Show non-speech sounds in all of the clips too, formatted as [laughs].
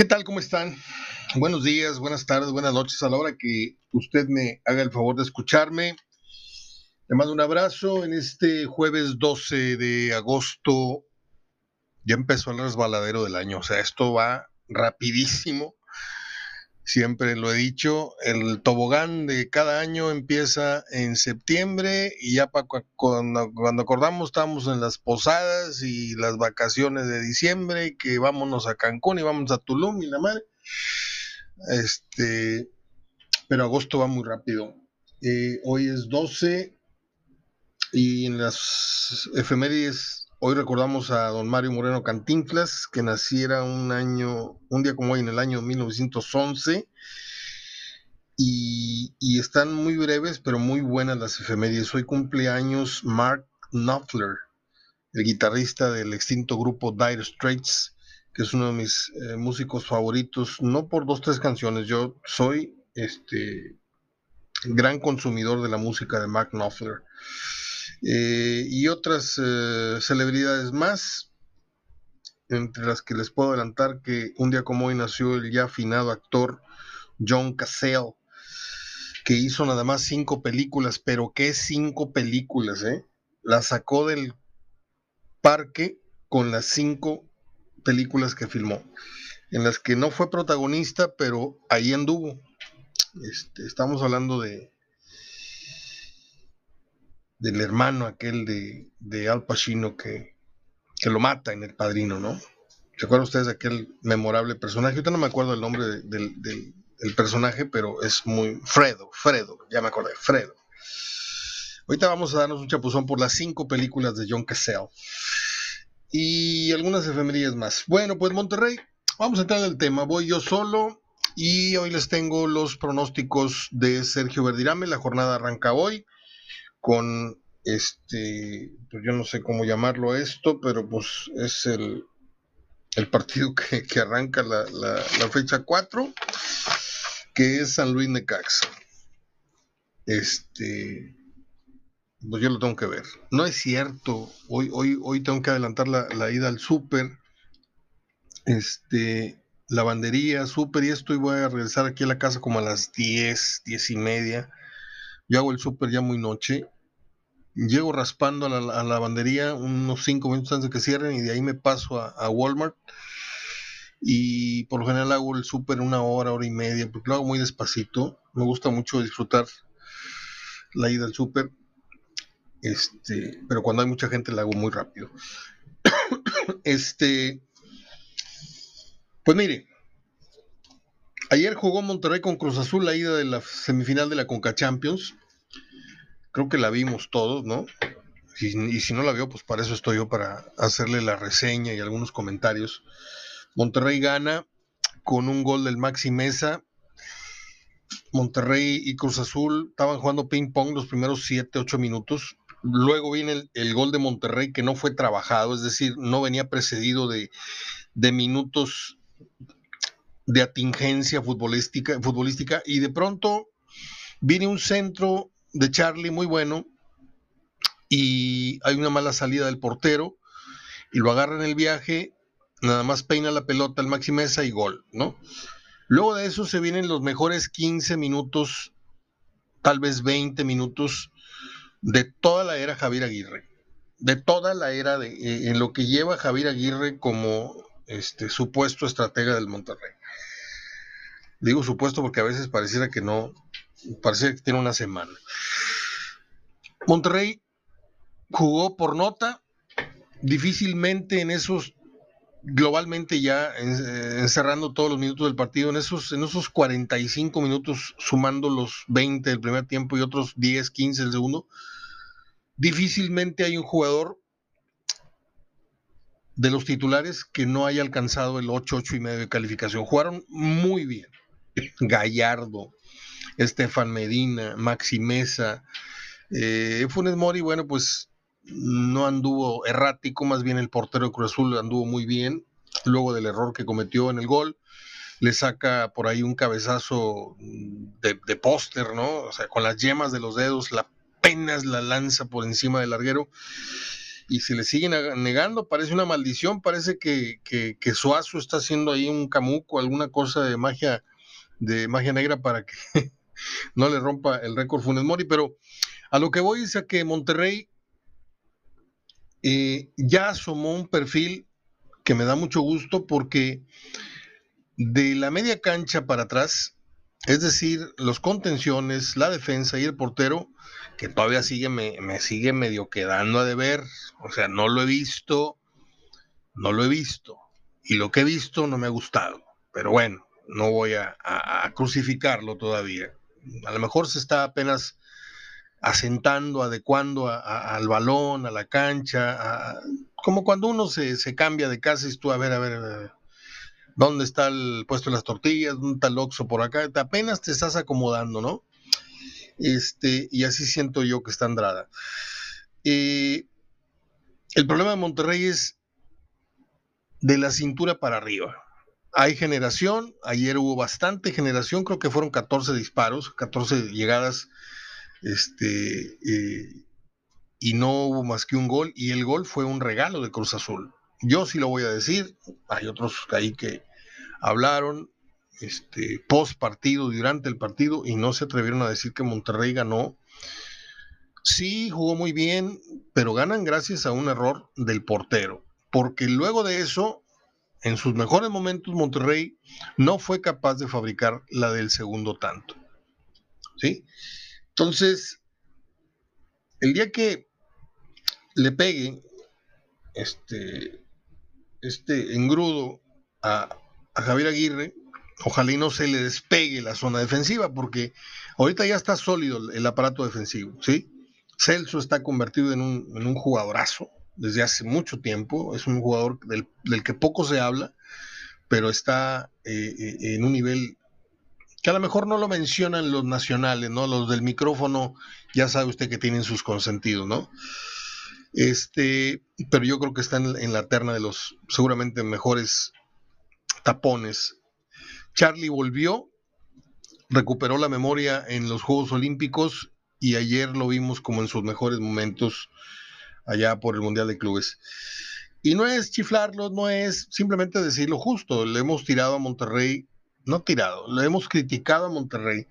¿Qué tal? ¿Cómo están? Buenos días, buenas tardes, buenas noches. A la hora que usted me haga el favor de escucharme, le mando un abrazo en este jueves 12 de agosto. Ya empezó el resbaladero del año, o sea, esto va rapidísimo. Siempre lo he dicho, el tobogán de cada año empieza en septiembre y ya para cuando, cuando, acordamos estamos en las posadas y las vacaciones de diciembre, que vámonos a Cancún y vamos a Tulum y la madre. Este, pero agosto va muy rápido. Eh, hoy es 12 y en las efemérides Hoy recordamos a don Mario Moreno Cantinflas, que naciera un año, un día como hoy, en el año 1911. Y, están muy breves, pero muy buenas las efemérides. Hoy cumpleaños Mark Knopfler, el guitarrista del extinto grupo Dire Straits, que es uno de mis eh, músicos favoritos, no por dos, tres canciones. Yo soy este gran consumidor de la música de Mark Knopfler. Eh, y otras eh, celebridades más, entre las que les puedo adelantar que un día como hoy nació el ya afinado actor John Cassell, que hizo nada más cinco películas, pero ¿qué cinco películas? Eh? La sacó del parque con las cinco películas que filmó, en las que no fue protagonista, pero ahí anduvo. Este, estamos hablando de del hermano aquel de, Al Pacino que, lo mata en El Padrino, ¿no? ¿Se acuerdan ustedes de aquel memorable personaje? Ahorita no me acuerdo el nombre del, personaje, pero es muy... Fredo, Fredo, ya me acordé, Fredo. Ahorita vamos a darnos un chapuzón por las cinco películas de John Cassell. Y algunas efemerías más. Bueno, pues Monterrey, vamos a entrar en el tema. Voy yo solo y hoy les tengo los pronósticos de Sergio Verdirame. La jornada arranca hoy con este, pues yo no sé cómo llamarlo esto, pero pues es el, el partido que, arranca la, fecha 4, que es San Luis Necaxa. Este, pues yo lo tengo que ver. No es cierto, hoy, hoy, hoy tengo que adelantar la, ida al súper, este, lavandería, súper y esto, y voy a regresar aquí a la casa como a las 10, 10 y media yo hago el súper ya muy noche. Llego raspando a la, lavandería unos 5 minutos antes de que cierren y de ahí me paso a, Walmart. Y por lo general hago el súper una hora, hora y media, porque lo hago muy despacito. Me gusta mucho disfrutar la ida al súper. Este, pero cuando hay mucha gente la hago muy rápido. [coughs] este, pues mire, ayer jugó Monterrey con Cruz Azul la ida de la semifinal de la Conca Champions creo que la vimos todos, ¿no? Y, si no la vio, pues para eso estoy yo, para hacerle la reseña y algunos comentarios. Monterrey gana con un gol del Maxi Mesa. Monterrey y Cruz Azul estaban jugando ping pong los primeros 7, 8 minutos. Luego viene el, gol de Monterrey que no fue trabajado, es decir, no venía precedido de, de minutos de atingencia futbolística, futbolística y de pronto viene un centro de Charlie muy bueno y hay una mala salida del portero y lo agarra en el viaje, nada más peina la pelota al Maximeza y gol, ¿no? Luego de eso se vienen los mejores 15 minutos, tal vez 20 minutos de toda la era Javier Aguirre, de toda la era de, eh, en lo que lleva Javier Aguirre como este supuesto estratega del Monterrey. Digo supuesto porque a veces pareciera que no, parece que tiene una semana. Monterrey jugó por nota, difícilmente en esos, globalmente ya eh, encerrando todos los minutos del partido, en esos, en esos 45 minutos, sumando los 20 del primer tiempo y otros 10, 15 del segundo, difícilmente hay un jugador de los titulares que no haya alcanzado el 8, 8 y medio de calificación. Jugaron muy bien. [laughs] Gallardo, Estefan Medina, Maxi Mesa. Eh, Funes Mori, bueno, pues no anduvo errático, más bien el portero de Cruz Azul anduvo muy bien, luego del error que cometió en el gol. Le saca por ahí un cabezazo de, póster, ¿no? O sea, con las yemas de los dedos, la apenas la lanza por encima del larguero. y se le siguen negando, parece una maldición, parece que, que, que Suazo está haciendo ahí un camuco, alguna cosa de magia, de magia negra para que [laughs] no le rompa el récord Funes Mori, pero a lo que voy es a que Monterrey eh, ya asomó un perfil que me da mucho gusto porque de la media cancha para atrás, es decir, los contenciones, la defensa y el portero, que todavía sigue, me, sigue medio quedando a deber, o sea, no lo he visto, no lo he visto, y lo que he visto no me ha gustado, pero bueno, no voy a, crucificarlo todavía. A lo mejor se está apenas asentando, adecuando al balón, a la cancha, como cuando uno se, cambia de casa y tú, a ver, a ver, ¿dónde está el puesto de las tortillas? ¿Dónde está oxo por acá? Apenas te estás acomodando, ¿no? Este, y así siento yo que está Andrada. Eh, el problema de Monterrey es de la cintura para arriba. Hay generación, ayer hubo bastante generación, creo que fueron 14 disparos, 14 llegadas este, eh, y no hubo más que un gol, y el gol fue un regalo de Cruz Azul. Yo sí lo voy a decir, hay otros ahí que hablaron este, post partido, durante el partido, y no se atrevieron a decir que Monterrey ganó. Sí, jugó muy bien, pero ganan gracias a un error del portero, porque luego de eso, en sus mejores momentos, Monterrey no fue capaz de fabricar la del segundo tanto. ¿Sí? Entonces, el día que le pegue este, este engrudo a, Javier Aguirre, ojalá y no se le despegue la zona defensiva, porque ahorita ya está sólido el aparato defensivo, ¿sí? Celso está convertido en un, en un jugadorazo desde hace mucho tiempo, es un jugador del, que poco se habla, pero está eh, eh, en un nivel que a lo mejor no lo mencionan los nacionales, ¿no? Los del micrófono, ya sabe usted que tienen sus consentidos, ¿no? Este, pero yo creo que están en la terna de los seguramente mejores tapones. Charlie volvió, recuperó la memoria en los Juegos Olímpicos y ayer lo vimos como en sus mejores momentos allá por el Mundial de Clubes. Y no es chiflarlo, no es simplemente decir lo justo. Le hemos tirado a Monterrey no tirado, le hemos criticado a Monterrey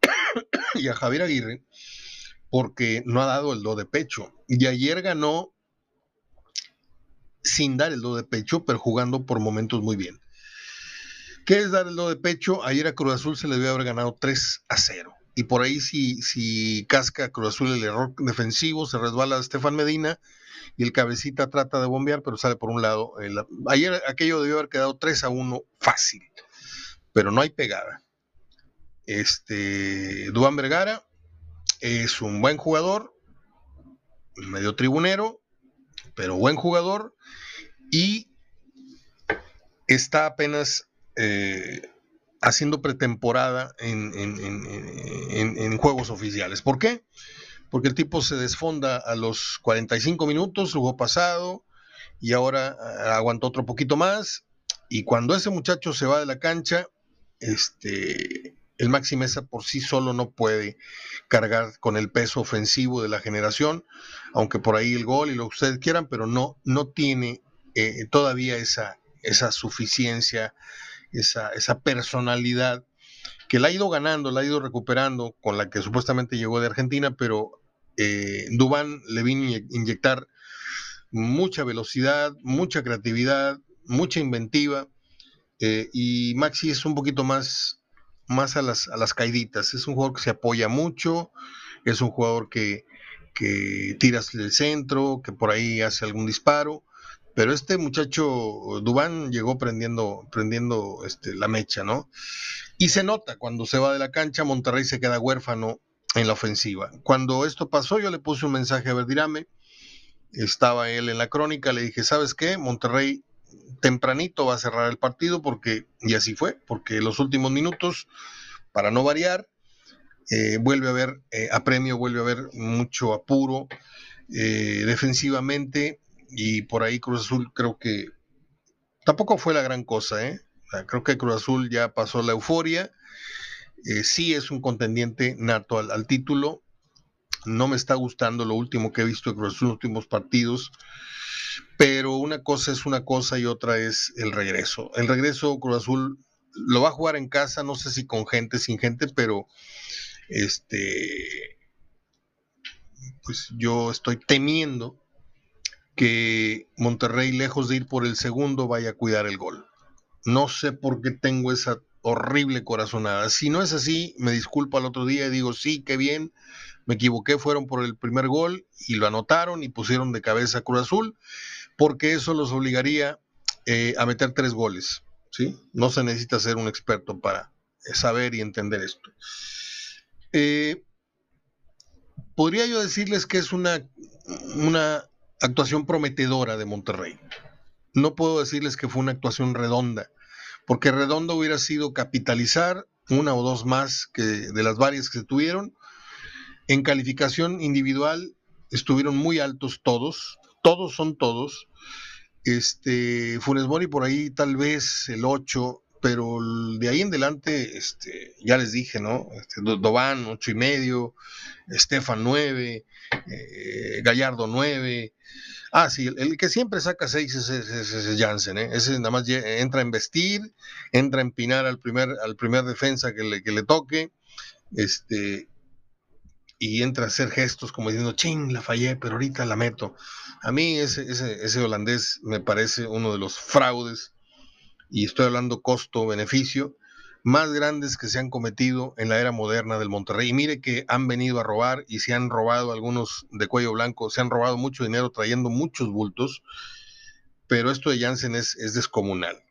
[coughs] y a Javier Aguirre porque no ha dado el do de pecho. Y ayer ganó sin dar el do de pecho, pero jugando por momentos muy bien. ¿Qué es dar el do de pecho? Ayer a Cruz Azul se le debe haber ganado 3 a 0. Y por ahí si, si casca Cruz Azul el error defensivo, se resbala Estefan Medina y el cabecita trata de bombear, pero sale por un lado. ayer aquello debió haber quedado 3 a 1 fácil pero no hay pegada. Este, Duan Vergara es un buen jugador, medio tribunero, pero buen jugador y está apenas eh, haciendo pretemporada en, en, juegos oficiales. ¿Por qué? Porque el tipo se desfonda a los 45 minutos, jugó pasado y ahora ah, aguantó otro poquito más. Y cuando ese muchacho se va de la cancha, este, el Maxi Mesa por sí solo no puede cargar con el peso ofensivo de la generación, aunque por ahí el gol y lo que ustedes quieran, pero no, no tiene eh, todavía esa, esa suficiencia, esa, esa personalidad que la ha ido ganando, la ha ido recuperando con la que supuestamente llegó de Argentina, pero eh, Dubán le vino a inyectar mucha velocidad, mucha creatividad, mucha inventiva eh, y Maxi es un poquito más, más a, las, a las caiditas. Es un jugador que se apoya mucho, es un jugador que, que tiras el centro, que por ahí hace algún disparo. Pero este muchacho Dubán llegó prendiendo, prendiendo este, la mecha, ¿no? Y se nota cuando se va de la cancha, Monterrey se queda huérfano en la ofensiva. Cuando esto pasó, yo le puse un mensaje a Verdirame, estaba él en la crónica, le dije, ¿sabes qué? Monterrey tempranito va a cerrar el partido porque, y así fue, porque los últimos minutos, para no variar, eh, vuelve a haber eh, apremio, vuelve a haber mucho apuro eh, defensivamente y por ahí Cruz Azul creo que tampoco fue la gran cosa, ¿eh? creo que Cruz Azul ya pasó la euforia, sí es un contendiente nato al, al título, no me está gustando lo último que he visto en los últimos partidos, pero una cosa es una cosa y otra es el regreso. El regreso Cruz Azul lo va a jugar en casa, no sé si con gente, sin gente, pero este, pues yo estoy temiendo que Monterrey, lejos de ir por el segundo, vaya a cuidar el gol. No sé por qué tengo esa horrible corazonada. Si no es así, me disculpo al otro día y digo, sí, qué bien, me equivoqué, fueron por el primer gol y lo anotaron y pusieron de cabeza a Cruz Azul, porque eso los obligaría eh, a meter tres goles. ¿sí? No se necesita ser un experto para saber y entender esto. Eh, podría yo decirles que es una, una actuación prometedora de Monterrey. No puedo decirles que fue una actuación redonda, porque redondo hubiera sido capitalizar una o dos más que de las varias que se tuvieron. En calificación individual estuvieron muy altos todos, todos son todos. Este, Funes Mori por ahí tal vez el 8, pero de ahí en adelante, este, ya les dije, ¿no? Este, Doban, ocho y medio, Estefan 9, eh, Gallardo 9. Ah, sí, el, que siempre saca 6 es, es, Jansen, ¿eh? Ese nada más entra a investir, entra a empinar al primer, al primer defensa que le, que le toque, este, y entra a hacer gestos como diciendo, ching, la fallé, pero ahorita la meto. A mí ese, ese, ese holandés me parece uno de los fraudes y estoy hablando costo-beneficio, más grandes que se han cometido en la era moderna del Monterrey. Y mire que han venido a robar y se han robado algunos de cuello blanco, se han robado mucho dinero trayendo muchos bultos, pero esto de Janssen es, es descomunal.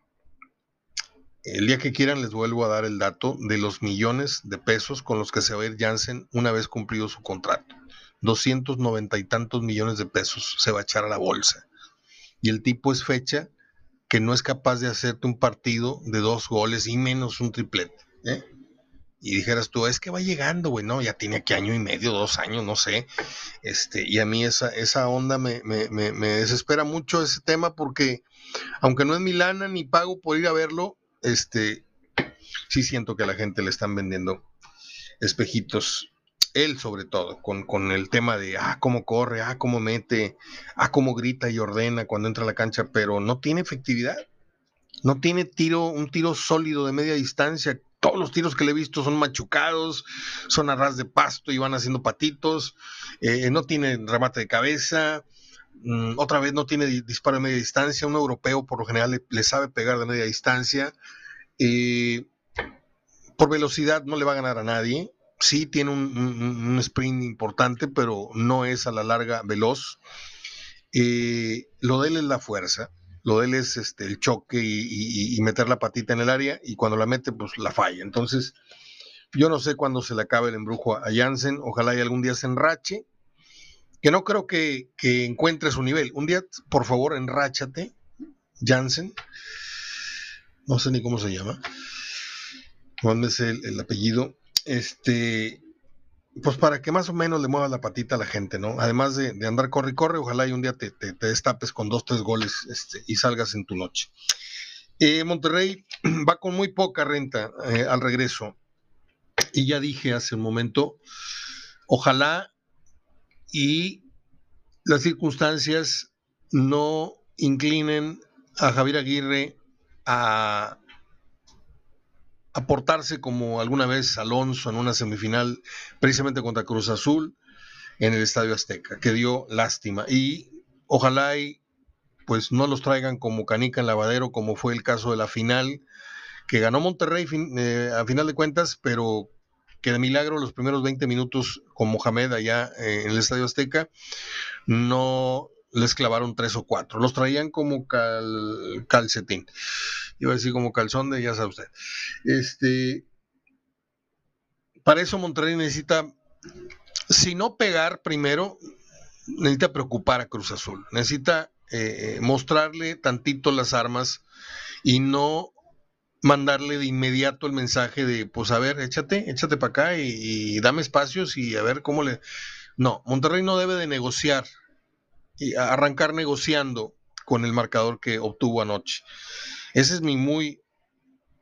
El día que quieran les vuelvo a dar el dato de los millones de pesos con los que se va a ir Janssen una vez cumplido su contrato. 290 y tantos millones de pesos se va a echar a la bolsa. Y el tipo es fecha que no es capaz de hacerte un partido de dos goles y menos un triplete. ¿eh? Y dijeras tú, es que va llegando, güey, no, ya tiene aquí año y medio, dos años, no sé. Este, y a mí esa, esa onda me, me, me, desespera mucho ese tema porque, aunque no es mi lana ni pago por ir a verlo, este, sí siento que a la gente le están vendiendo espejitos él sobre todo, con, con, el tema de, ah, cómo corre, ah, cómo mete, ah, cómo grita y ordena cuando entra a la cancha, pero no tiene efectividad. No tiene tiro, un tiro sólido de media distancia. Todos los tiros que le he visto son machucados, son a ras de pasto y van haciendo patitos. Eh, no tiene remate de cabeza. Mm, otra vez no tiene disparo de media distancia. Un europeo por lo general le, sabe pegar de media distancia. Eh, por velocidad no le va a ganar a nadie sí tiene un, sprint importante, pero no es a la larga veloz. Eh, lo de él es la fuerza, lo de él es este, el choque y, meter la patita en el área, y cuando la mete, pues la falla. Entonces, yo no sé cuándo se le acabe el embrujo a Jansen, ojalá y algún día se enrache, que no creo que, encuentre su nivel. Un día, por favor, enráchate, Jansen, no sé ni cómo se llama, ¿Cuándo es el apellido? Este, pues para que más o menos le mueva la patita a la gente, ¿no? Además de, andar corre y corre, ojalá y un día te, destapes con dos, tres goles este, y salgas en tu noche. Eh, Monterrey [clears throat] va con muy poca renta eh, al regreso. Y ya dije hace un momento, ojalá y las circunstancias no inclinen a Javier Aguirre a aportarse como alguna vez Alonso en una semifinal precisamente contra Cruz Azul en el Estadio Azteca, que dio lástima. Y ojalá y pues no los traigan como canica en lavadero, como fue el caso de la final, que ganó Monterrey eh, a final de cuentas, pero que de milagro los primeros 20 minutos con Mohamed allá eh, en el Estadio Azteca no les clavaron tres o cuatro, los traían como calcetín iba a decir como calzón de, ya sabe usted. Este, para eso Monterrey necesita, si no pegar primero, necesita preocupar a Cruz Azul, necesita eh, mostrarle tantito las armas y no mandarle de inmediato el mensaje de, pues a ver, échate, échate para acá y, y, dame espacios y a ver cómo le... No, Monterrey no debe de negociar y arrancar negociando con el marcador que obtuvo anoche. Ese es mi muy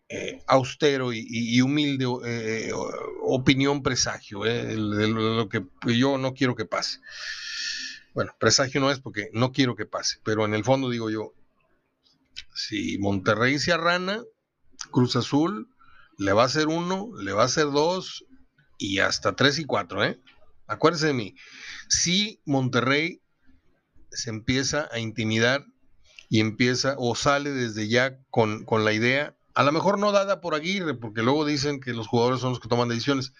eh, austero y, humilde eh, opinión presagio, de lo que yo no quiero que pase. Bueno, presagio no es porque no quiero que pase, pero en el fondo digo yo, si Monterrey se arrana, Cruz Azul le va a hacer uno, le va a hacer dos y hasta tres y cuatro, ¿eh? Acuérdense de mí, si Monterrey se empieza a intimidar y empieza o sale desde ya con, con la idea, a lo mejor no dada por Aguirre, porque luego dicen que los jugadores son los que toman decisiones.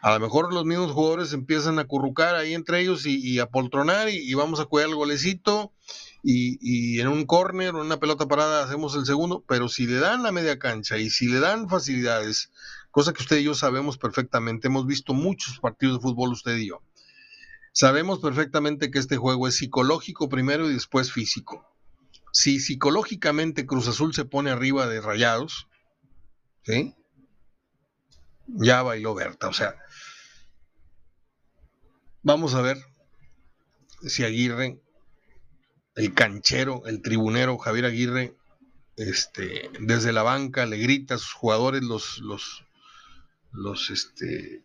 A lo mejor los mismos jugadores empiezan a currucar ahí entre ellos y, a poltronar y, vamos a cuidar el golecito y, y en un córner o en una pelota parada hacemos el segundo, pero si le dan la media cancha y si le dan facilidades, cosa que usted y yo sabemos perfectamente, hemos visto muchos partidos de fútbol usted y yo. Sabemos perfectamente que este juego es psicológico primero y después físico. Si psicológicamente Cruz Azul se pone arriba de Rayados, ¿sí? Ya bailó Berta, o sea, vamos a ver si Aguirre, el canchero, el tribunero Javier Aguirre, este, desde la banca le grita a sus jugadores, los, los, los, este,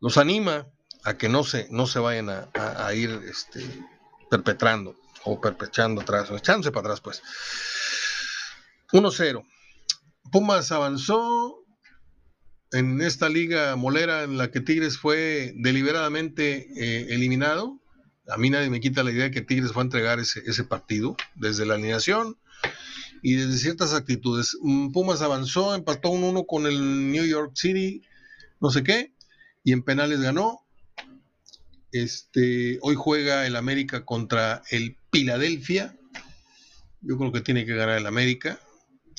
los anima a que no se, no se vayan a, ir este, perpetrando o perpetrando atrás, o echándose para atrás, pues. 1-0. Pumas avanzó en esta liga molera en la que Tigres fue deliberadamente eh, eliminado. A mí nadie me quita la idea de que Tigres fue a entregar ese, ese partido desde la alineación y desde ciertas actitudes. Mm, Pumas avanzó, empató un 1 con el New York City, no sé qué, y en penales ganó. Este, hoy juega el América contra el Philadelphia. Yo creo que tiene que ganar el América.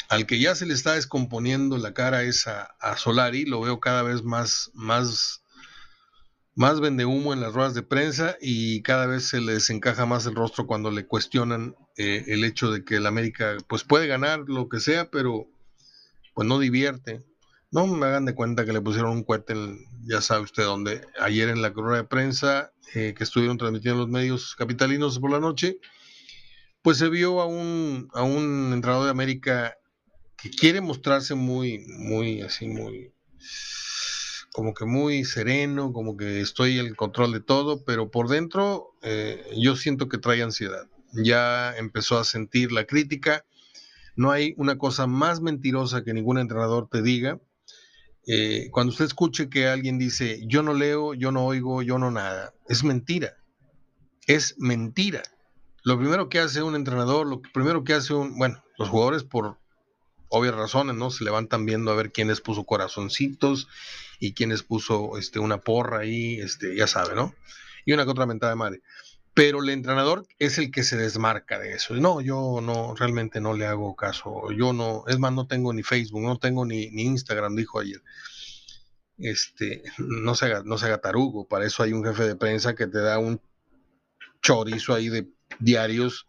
Al que ya se le está descomponiendo la cara es a, Solari. Lo veo cada vez más, más, más vende humo en las ruedas de prensa y cada vez se le desencaja más el rostro cuando le cuestionan eh, el hecho de que el América pues puede ganar lo que sea, pero pues no divierte. No me hagan de cuenta que le pusieron un cohete, ya sabe usted dónde. Ayer en la rueda de prensa eh, que estuvieron transmitiendo los medios capitalinos por la noche, pues se vio a un, a un entrenador de América que quiere mostrarse muy, muy, así, muy, como que muy sereno, como que estoy en control de todo, pero por dentro eh, yo siento que trae ansiedad. Ya empezó a sentir la crítica. No hay una cosa más mentirosa que ningún entrenador te diga eh, cuando usted escuche que alguien dice, yo no leo, yo no oigo, yo no nada, es mentira. Es mentira. Lo primero que hace un entrenador, lo primero que hace un, bueno, los jugadores por obvias razones, ¿no? Se levantan viendo a ver quién les puso corazoncitos y quién les puso este, una porra ahí, este, ya sabe, ¿no? Y una que otra mentada de madre. Pero el entrenador es el que se desmarca de eso. No, yo no, realmente no le hago caso. Yo no, es más, no tengo ni Facebook, no tengo ni, ni Instagram, dijo ayer. Este, no se, haga, no se haga tarugo. Para eso hay un jefe de prensa que te da un chorizo ahí de diarios.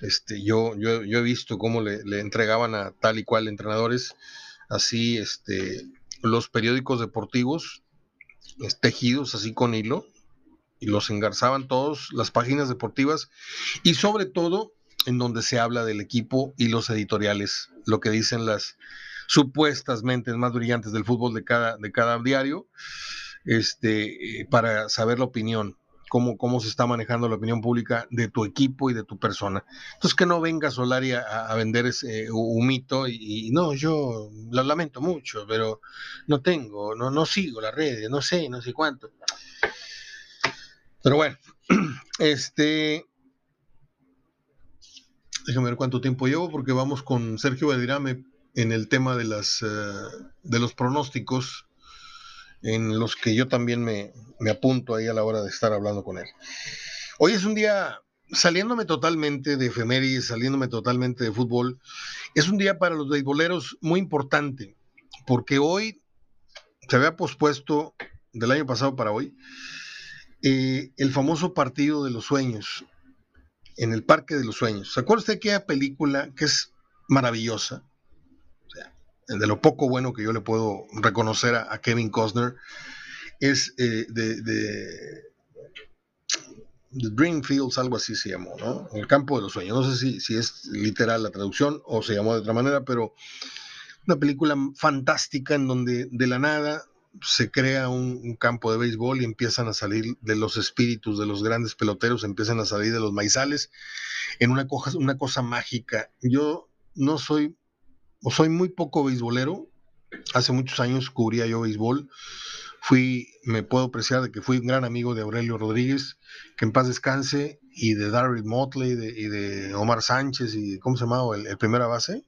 Este, yo, yo, yo he visto cómo le, le entregaban a tal y cual entrenadores así este, los periódicos deportivos tejidos así con hilo y los engarzaban todos, las páginas deportivas y sobre todo en donde se habla del equipo y los editoriales, lo que dicen las supuestas mentes más brillantes del fútbol de cada, de cada diario, este, para saber la opinión, cómo, cómo se está manejando la opinión pública de tu equipo y de tu persona. Entonces que no venga Solari a, vender ese humito y, y, no, yo lo lamento mucho, pero no tengo, no, no sigo las redes, no sé, no sé cuánto. Pero bueno, [clears throat] este. Déjame ver cuánto tiempo llevo, porque vamos con Sergio Valdirame en el tema de, las, eh, de los pronósticos, en los que yo también me, me apunto ahí a la hora de estar hablando con él. Hoy es un día saliéndome totalmente de efemérides, saliéndome totalmente de fútbol, es un día para los beisboleros muy importante, porque hoy se había pospuesto del año pasado para hoy eh, el famoso Partido de los Sueños, en el Parque de los Sueños. ¿Se acuerda de aquella película que es maravillosa? De lo poco bueno que yo le puedo reconocer a, a Kevin Costner, es eh, de, Dreamfields, algo así se llamó, ¿no? El campo de los sueños. No sé si, si es literal la traducción o se llamó de otra manera, pero una película fantástica en donde de la nada se crea un, campo de béisbol y empiezan a salir de los espíritus de los grandes peloteros, empiezan a salir de los maizales en una cosa, una cosa mágica. Yo no soy, o soy muy poco beisbolero. Hace muchos años cubría yo béisbol. Fui, me puedo apreciar de que fui un gran amigo de Aurelio Rodríguez, que en paz descanse, y de Darryl Motley, y de Omar Sánchez, y ¿cómo se llamaba? El, el primera base.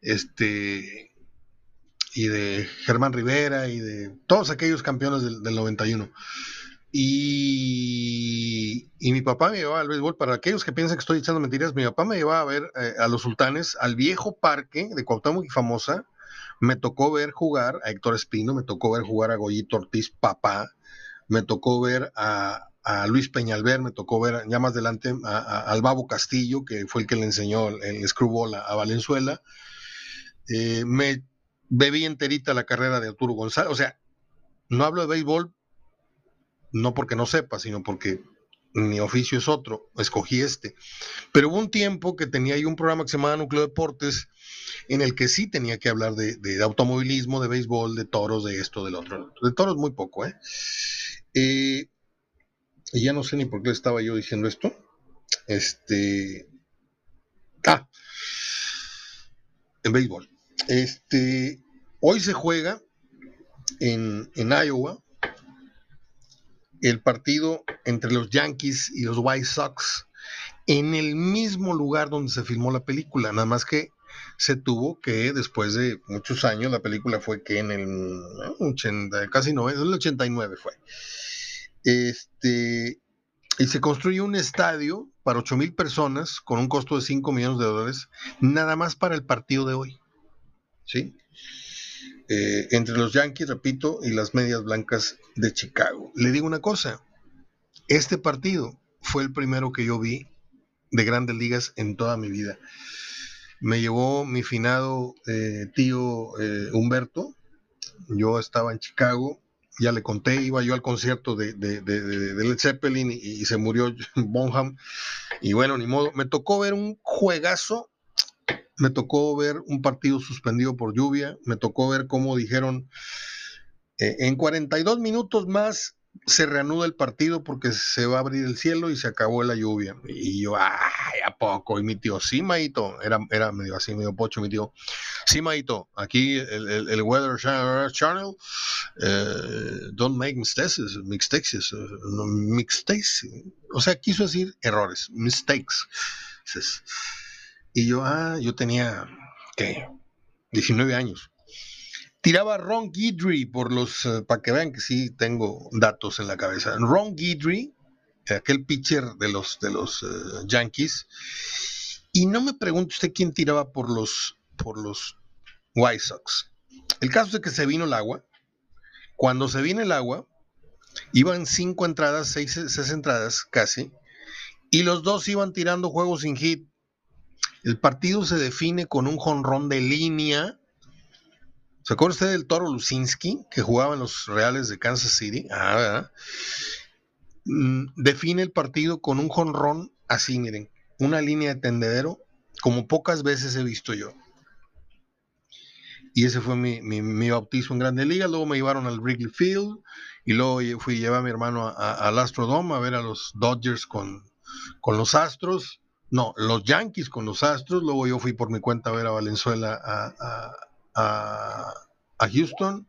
Este, y de Germán Rivera y de todos aquellos campeones del, 91. Y, y, mi papá me llevaba al béisbol, para aquellos que piensan que estoy echando mentiras, mi papá me llevaba a ver eh, a los sultanes al viejo parque de Cuauhtémoc y Famosa, me tocó ver jugar a Héctor Espino, me tocó ver jugar a Goyito Ortiz, papá, me tocó ver a, Luis Peñalver, me tocó ver ya más adelante a, al Babo Castillo, que fue el que le enseñó el, screwball a, Valenzuela. Eh, me bebí enterita la carrera de Arturo González. O sea, no hablo de béisbol no porque no sepa, sino porque mi oficio es otro, escogí este. Pero hubo un tiempo que tenía ahí un programa que se llamaba Núcleo Deportes, en el que sí tenía que hablar de, automovilismo, de béisbol, de toros, de esto, del otro. De toros muy poco, ¿eh? ¿eh? Y ya no sé ni por qué estaba yo diciendo esto. Este. Ah, en béisbol. Este, hoy se juega en, Iowa el partido entre los Yankees y los White Sox en el mismo lugar donde se filmó la película, nada más que se tuvo que después de muchos años, la película fue que en el 80, casi no, el 89 fue. Este, y se construyó un estadio para 8 mil personas con un costo de 5 millones de dólares, nada más para el partido de hoy. ¿Sí? Eh, entre los Yankees, repito, y las medias blancas de Chicago. Le digo una cosa, este partido fue el primero que yo vi de grandes ligas en toda mi vida. Me llevó mi finado eh, tío eh, Humberto, yo estaba en Chicago, ya le conté, iba yo al concierto de, de, Led Zeppelin y, y, se murió [laughs] Bonham, y bueno, ni modo, me tocó ver un juegazo me tocó ver un partido suspendido por lluvia, me tocó ver cómo dijeron, eh, en 42 minutos más se reanuda el partido porque se va a abrir el cielo y se acabó la lluvia. Y yo, ay, ¿a poco? Y mi tío, sí, Maito, era, era medio así, medio pocho mi tío. Sí, Maito, aquí el, Weather Channel, eh, don't make mistakes, mistakes, mistakes. O sea, quiso decir errores, mistakes. Y yo, ah, yo tenía, ¿qué? 19 años. Tiraba Ron Guidry por los, eh, para que vean que sí tengo datos en la cabeza. Ron Guidry, aquel pitcher de los, de los eh, Yankees. Y no me pregunte usted quién tiraba por los, por los White Sox. El caso es que se vino el agua. Cuando se vino el agua, iban cinco entradas, seis, seis entradas casi, y los dos iban tirando juegos sin hit. El partido se define con un jonrón de línea. ¿Se acuerda usted del Toro Lucinski que jugaba en los Reales de Kansas City? Ah, ¿verdad? Mm, define el partido con un jonrón así, miren, una línea de tendedero como pocas veces he visto yo. Y ese fue mi, mi, bautismo en Grande Liga. Luego me llevaron al Wrigley Field y luego fui llevar a mi hermano al Astrodome a ver a los Dodgers con, con los Astros no, los Yankees con los Astros, luego yo fui por mi cuenta a ver a Valenzuela a, Houston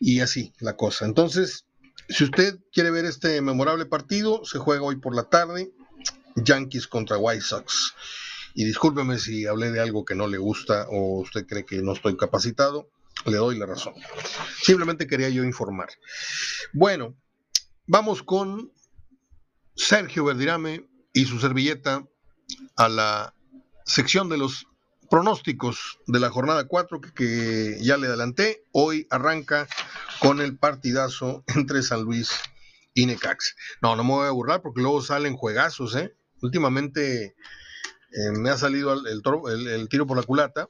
y así la cosa. Entonces, si usted quiere ver este memorable partido, se juega hoy por la tarde, Yankees contra White Sox. Y discúlpeme si hablé de algo que no le gusta o usted cree que no estoy capacitado, le doy la razón. Simplemente quería yo informar. Bueno, vamos con Sergio Verdirame, y su servilleta a la sección de los pronósticos de la jornada 4 que, ya le adelanté. Hoy arranca con el partidazo entre San Luis y Necax. No, no me voy a burlar porque luego salen juegazos, ¿eh? Últimamente eh, me ha salido el, el, tiro por la culata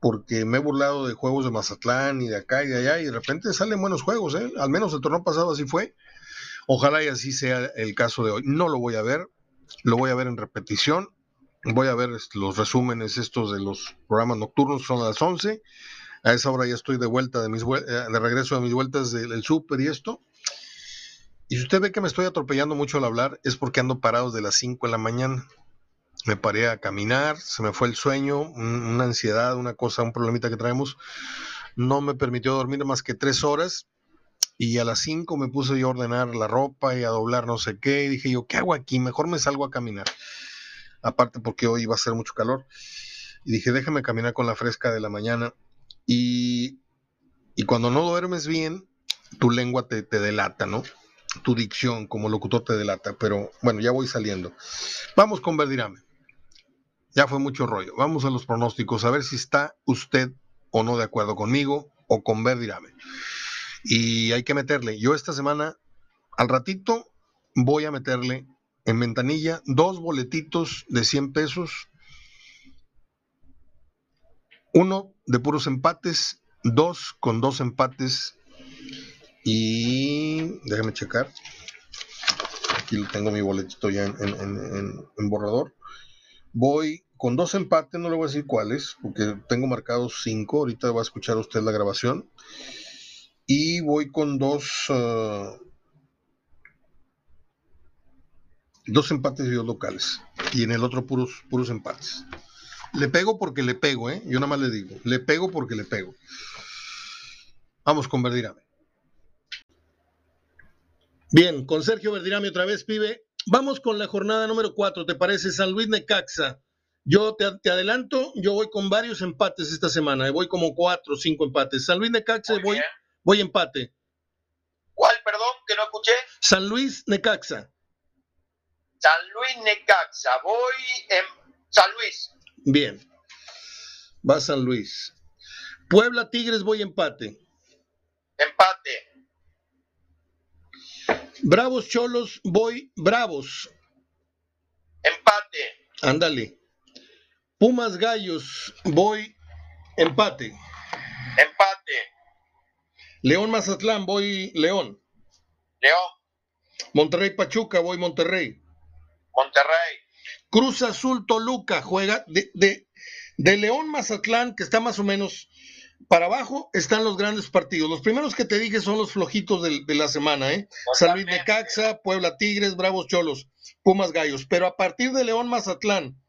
porque me he burlado de juegos de Mazatlán y de acá y de allá y de repente salen buenos juegos, ¿eh? Al menos el torneo pasado así fue. Ojalá y así sea el caso de hoy. No lo voy a ver, lo voy a ver en repetición. Voy a ver los resúmenes estos de los programas nocturnos, son a las 11. A esa hora ya estoy de vuelta de mis eh, de regreso de mis vueltas del, súper y esto. Y si usted ve que me estoy atropellando mucho al hablar, es porque ando parado de las 5 de la mañana. Me paré a caminar, se me fue el sueño, una ansiedad, una cosa, un problemita que traemos. No me permitió dormir más que tres horas y a las 5 me puse yo a ordenar la ropa y a doblar no sé qué. Y dije yo, ¿qué hago aquí? Mejor me salgo a caminar. Aparte porque hoy iba a ser mucho calor. Y dije, déjame caminar con la fresca de la mañana. Y, y cuando no duermes bien, tu lengua te, te delata, ¿no? Tu dicción como locutor te delata. Pero bueno, ya voy saliendo. Vamos con Verdirame. Ya fue mucho rollo. Vamos a los pronósticos, a ver si está usted o no de acuerdo conmigo o con Verdirame y hay que meterle. Yo esta semana, al ratito, voy a meterle en ventanilla dos boletitos de 100 pesos, uno de puros empates, dos con dos empates y déjame checar. Aquí tengo mi boletito ya en, borrador. Voy con dos empates, no le voy a decir cuáles, porque tengo marcados cinco. Ahorita va a escuchar usted la grabación. Y voy con dos, uh, dos empates y dos locales. Y en el otro puros, puros empates. Le pego porque le pego, ¿eh? Yo nada más le digo. Le pego porque le pego. Vamos con Verdirame. Bien, con Sergio Verdirame otra vez, pibe. Vamos con la jornada número 4, ¿te parece? San Luis Necaxa. Yo te, te, adelanto, yo voy con varios empates esta semana. Voy como cuatro o cinco empates. San Luis Necaxa, voy, Voy empate. ¿Cuál, perdón, que no escuché? San Luis Necaxa. San Luis Necaxa. Voy en San Luis. Bien. Va San Luis. Puebla Tigres, voy empate. Empate. Bravos Cholos, voy Bravos. Empate. Ándale. Pumas Gallos, voy empate. León Mazatlán, voy León. León. Monterrey Pachuca, voy Monterrey. Monterrey. Cruz Azul Toluca, juega de, de, León Mazatlán, que está más o menos para abajo, están los grandes partidos. Los primeros que te dije son los flojitos de, la semana, ¿eh? San Luis Necaxa, Puebla Tigres, Bravos Cholos, Pumas Gallos. Pero a partir de León Mazatlán,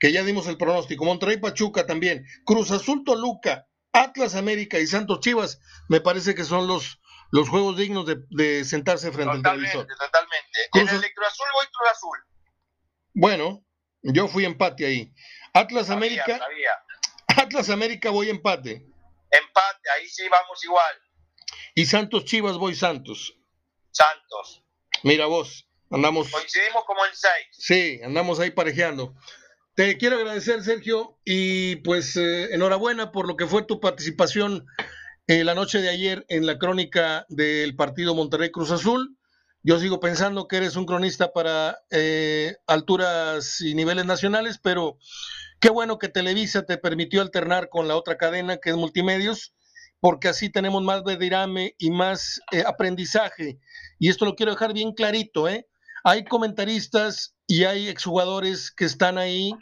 que ya dimos el pronóstico, Monterrey Pachuca también, Cruz Azul Toluca, Atlas América y Santos Chivas, me parece que son los, los juegos dignos de, sentarse frente al televisor. Totalmente, En el Cruz Azul voy Cruz Azul. Bueno, yo fui empate ahí. Atlas América. Atlas América voy empate. Empate, ahí sí vamos igual. Y Santos Chivas voy Santos. Santos. Mira vos, andamos. Coincidimos como en seis. Sí, andamos ahí parejeando. Te quiero agradecer, Sergio, y pues eh, enhorabuena por lo que fue tu participación eh, la noche de ayer en la crónica del partido Monterrey Cruz Azul. Yo sigo pensando que eres un cronista para eh, alturas y niveles nacionales, pero qué bueno que Televisa te permitió alternar con la otra cadena que es Multimedios, porque así tenemos más vedirame y más aprendizaje. Y esto lo quiero dejar bien clarito, ¿eh? Hay comentaristas y hay exjugadores que están ahí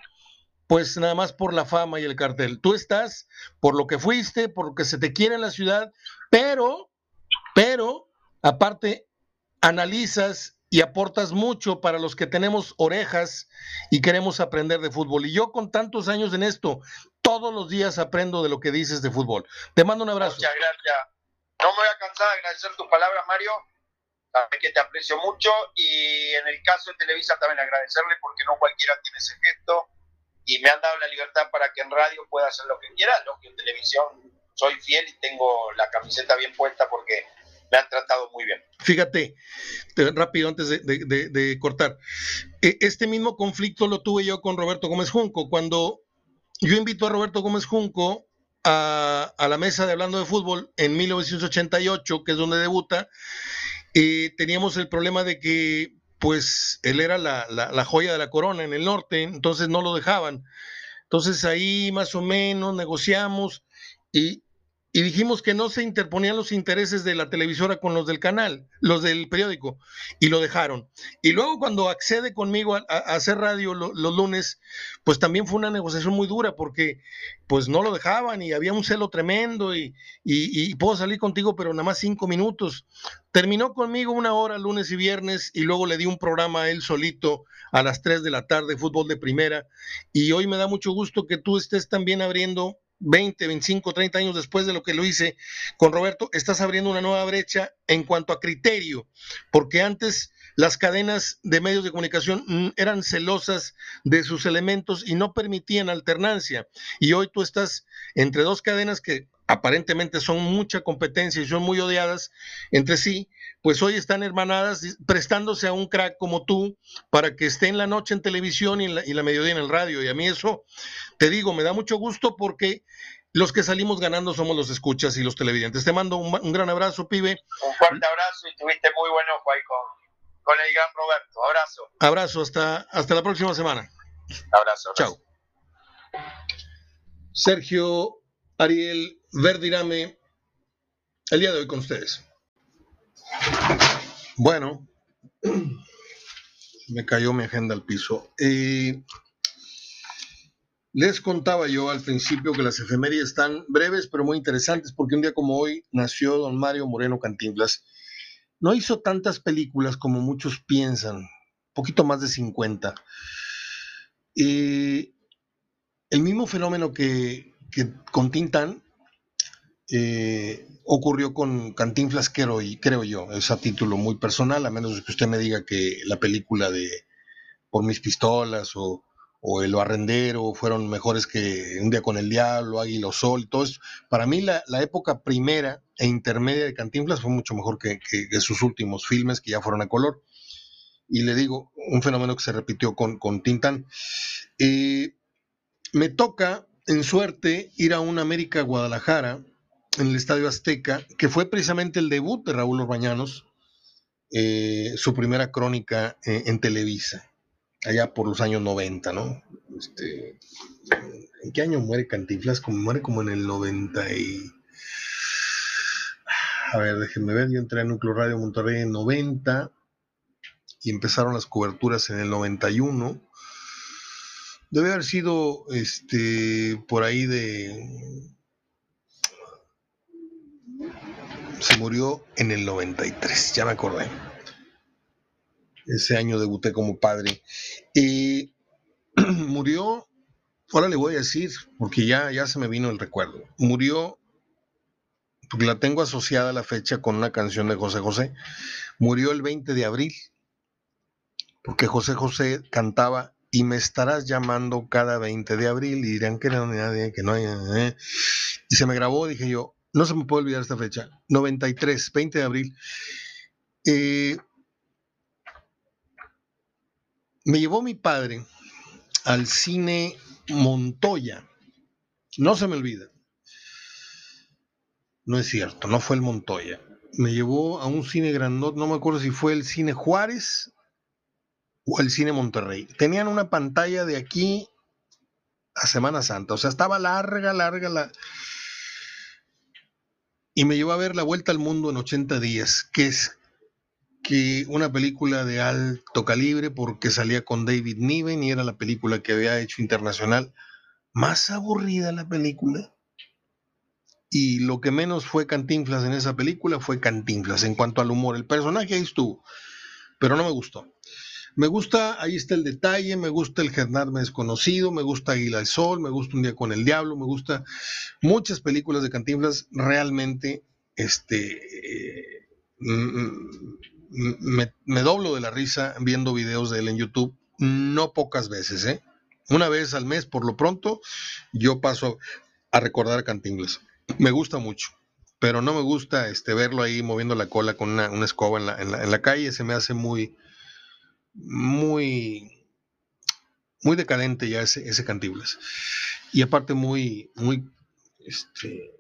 pues nada más por la fama y el cartel. Tú estás por lo que fuiste, por lo que se te quiere en la ciudad, pero, pero, aparte, analizas y aportas mucho para los que tenemos orejas y queremos aprender de fútbol. Y yo con tantos años en esto, todos los días aprendo de lo que dices de fútbol. Te mando un abrazo. Muchas gracias. No me voy a cansar de agradecer tus palabras, Mario que te aprecio mucho y en el caso de Televisa también agradecerle porque no cualquiera tiene ese gesto y me han dado la libertad para que en radio pueda hacer lo que quiera, lo que en televisión soy fiel y tengo la camiseta bien puesta porque me han tratado muy bien. Fíjate, rápido antes de, cortar, e, este mismo conflicto lo tuve yo con Roberto Gómez Junco, cuando yo invito a Roberto Gómez Junco a, a la mesa de Hablando de Fútbol en 1988, que es donde debuta, teníamos el problema de que pues él era la, la, joya de la corona en el norte, entonces no lo dejaban. Entonces ahí más o menos negociamos y, y dijimos que no se interponían los intereses de la televisora con los del canal, los del periódico, y lo dejaron. Y luego cuando accede conmigo a, hacer radio los lunes, pues también fue una negociación muy dura porque pues no lo dejaban y había un celo tremendo y, y, y puedo salir contigo, pero nada más cinco minutos. Terminó conmigo una hora lunes y viernes y luego le di un programa a él solito a las tres de la tarde, fútbol de primera. Y hoy me da mucho gusto que tú estés también abriendo 20, 25, 30 años después de lo que lo hice con Roberto, estás abriendo una nueva brecha en cuanto a criterio, porque antes las cadenas de medios de comunicación mm, eran celosas de sus elementos y no permitían alternancia. Y hoy tú estás entre dos cadenas que aparentemente son mucha competencia y son muy odiadas entre sí, pues hoy están hermanadas prestándose a un crack como tú para que esté en la noche en televisión y en la, y la mediodía en el radio. Y a mí eso, te digo, me da mucho gusto porque los que salimos ganando somos los escuchas y los televidentes. Te mando un, gran abrazo, pibe. Un fuerte abrazo y tuviste muy buen ojo ahí con, el gran Roberto. Abrazo. Abrazo, hasta, hasta la próxima semana. Abrazo. Chao. Sergio Ariel Verdirame, el día de hoy con ustedes. Bueno, me cayó mi agenda al piso. Les contaba yo al principio que las efemérides están breves pero muy interesantes porque un día como hoy nació don Mario Moreno Cantinflas. No hizo tantas películas como muchos piensan, poquito más de 50. Eh, el mismo fenómeno que, que con Tintán eh, ocurrió con Cantinflas, creo, creo yo, es a título muy personal, a menos que usted me diga que la película de Por mis pistolas o, El Barrendero fueron mejores que Un día con el diablo, Águila o Sol todo eso. Para mí la, época primera e intermedia de Cantinflas fue mucho mejor que, sus últimos filmes que ya fueron a color. Y le digo, un fenómeno que se repitió con, con Tintán. Eh, me toca en suerte ir a un América Guadalajara en el Estadio Azteca, que fue precisamente el debut de Raúl Orbañanos, eh, su primera crónica eh, en Televisa, allá por los años 90, ¿no? Este, ¿En qué año muere Cantinflas? Como muere como en el 90 y... A ver, déjenme ver, yo entré a Núcleo Radio Monterrey en 90 y empezaron las coberturas en el 91. Debe haber sido este, por ahí de se murió en el 93, ya me acordé. Ese año debuté como padre. Y [clears throat] murió, ahora le voy a decir, porque ya, ya se me vino el recuerdo. Murió, porque la tengo asociada a la fecha con una canción de José José. Murió el 20 de abril, porque José José cantaba y me estarás llamando cada 20 de abril y dirán que no, que no hay. Eh". Y se me grabó, dije yo, no se me puede olvidar esta fecha, 93, 20 de abril. Eh, me llevó mi padre al cine Montoya. No se me olvida. No es cierto, no fue el Montoya. Me llevó a un cine grandote, no me acuerdo si fue el cine Juárez o el cine Monterrey. Tenían una pantalla de aquí a Semana Santa, o sea, estaba larga, larga la, y me llevó a ver La Vuelta al Mundo en 80 días, que es que una película de alto calibre porque salía con David Niven y era la película que había hecho internacional. Más aburrida la película. Y lo que menos fue Cantinflas en esa película fue Cantinflas en cuanto al humor. El personaje ahí estuvo, pero no me gustó. Me gusta, ahí está el detalle, me gusta el Gendarme desconocido, me gusta Águila al Sol, me gusta Un día con el diablo, me gusta muchas películas de Cantinflas, realmente, este, me, me, doblo de la risa viendo videos de él en YouTube, no pocas veces, ¿eh? Una vez al mes, por lo pronto, yo paso a recordar a Cantinflas. Me gusta mucho pero no me gusta este, verlo ahí moviendo la cola con una, escoba en la, en, la, en la, calle, se me hace muy, muy, muy decadente ya ese, ese. Y aparte muy, muy, este,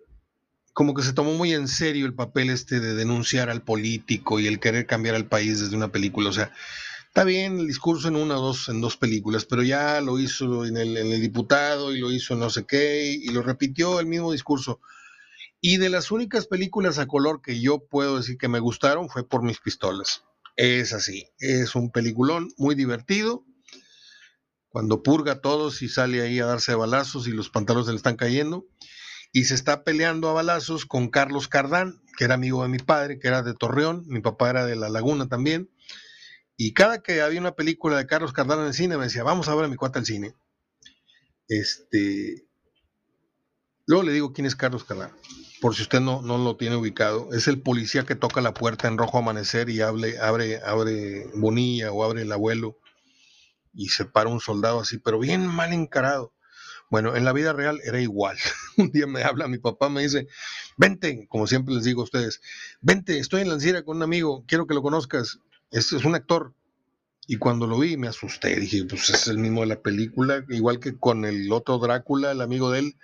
como que se tomó muy en serio el papel este de denunciar al político y el querer cambiar al país desde una película. O sea, está bien el discurso en una o dos, en dos películas, pero ya lo hizo en el, en el diputado y lo hizo no sé qué y lo repitió el mismo discurso. Y de las únicas películas a color que yo puedo decir que me gustaron fue por mis pistolas. Es así, es un peliculón muy divertido. Cuando purga a todos y sale ahí a darse balazos y los pantalones se le están cayendo. Y se está peleando a balazos con Carlos Cardán, que era amigo de mi padre, que era de Torreón. Mi papá era de La Laguna también. Y cada que había una película de Carlos Cardán en el cine, me decía, vamos a ver a mi cuata al cine. Este. Luego le digo quién es Carlos Cardán por si usted no, no lo tiene ubicado, es el policía que toca la puerta en rojo amanecer y abre, abre, abre Bonilla o abre el abuelo y se para un soldado así, pero bien mal encarado. Bueno, en la vida real era igual. [laughs] un día me habla mi papá, me dice, vente, como siempre les digo a ustedes, vente, estoy en la encina con un amigo, quiero que lo conozcas, este es un actor. Y cuando lo vi me asusté, dije, pues es el mismo de la película, igual que con el otro Drácula, el amigo de él,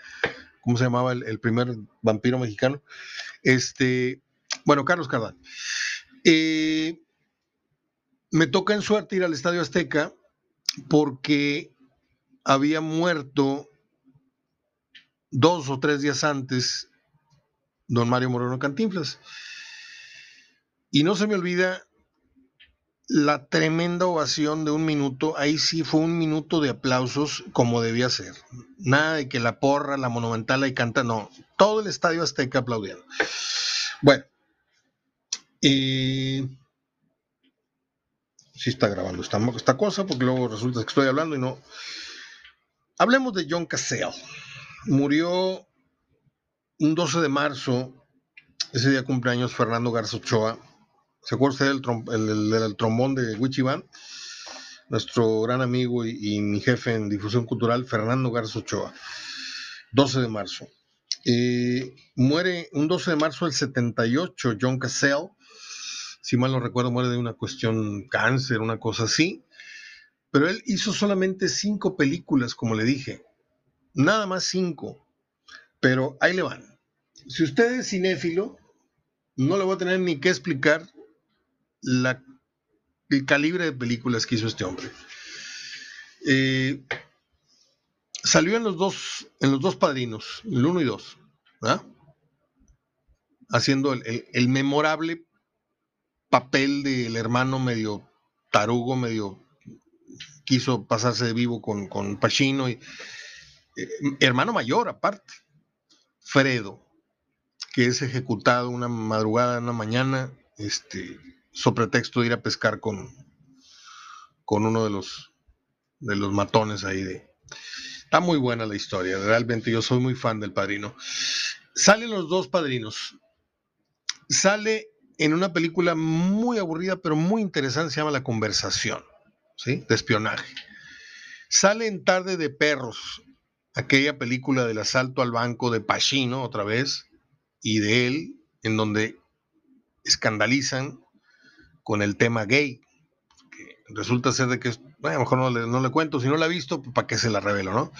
¿cómo se llamaba el, primer vampiro mexicano? Este, bueno, Carlos Cardán. Eh, me toca en suerte ir al Estadio Azteca porque había muerto dos o tres días antes don Mario Moreno Cantinflas. Y no se me olvida la tremenda ovación de un minuto, ahí sí fue un minuto de aplausos como debía ser. Nada de que la porra, la monumental ahí canta, no, todo el estadio azteca aplaudiendo. Bueno, y sí está grabando esta, esta cosa, porque luego resulta que estoy hablando y no. Hablemos de John Cassell. Murió un 12 de marzo, ese día cumpleaños Fernando Garza Ochoa ¿Se acuerda usted del trombón de Wichiban? Nuestro gran amigo y, mi jefe en difusión cultural, Fernando Garza Ochoa. 12 de marzo. Muere un 12 de marzo del 78 John Cassell. Si mal no recuerdo, muere de una cuestión cáncer, una cosa así. Pero él hizo solamente cinco películas, como le dije. Nada más cinco. Pero ahí le van. Si usted es cinéfilo, no le voy a tener ni que explicar la, el calibre de películas que hizo este hombre. Eh, salió en los dos, en los dos padrinos, el uno y dos, haciendo el, memorable papel del hermano medio tarugo, medio quiso pasarse de vivo con, con y, eh, hermano mayor aparte, Fredo, que es ejecutado una madrugada, una mañana, este, sobre pretexto de ir a pescar con, con uno de los, de los matones ahí de... Está muy buena la historia, realmente yo soy muy fan del padrino. Salen los dos padrinos. Sale en una película muy aburrida, pero muy interesante, se llama La Conversación, ¿sí? De espionaje. Sale en Tarde de Perros, aquella película del asalto al banco de Pacino, otra vez, y de él, en donde escandalizan con el tema gay. Que resulta ser de que, bueno, a lo mejor no le, no le cuento, si no la ha visto, pues, ¿para qué se la revelo, no?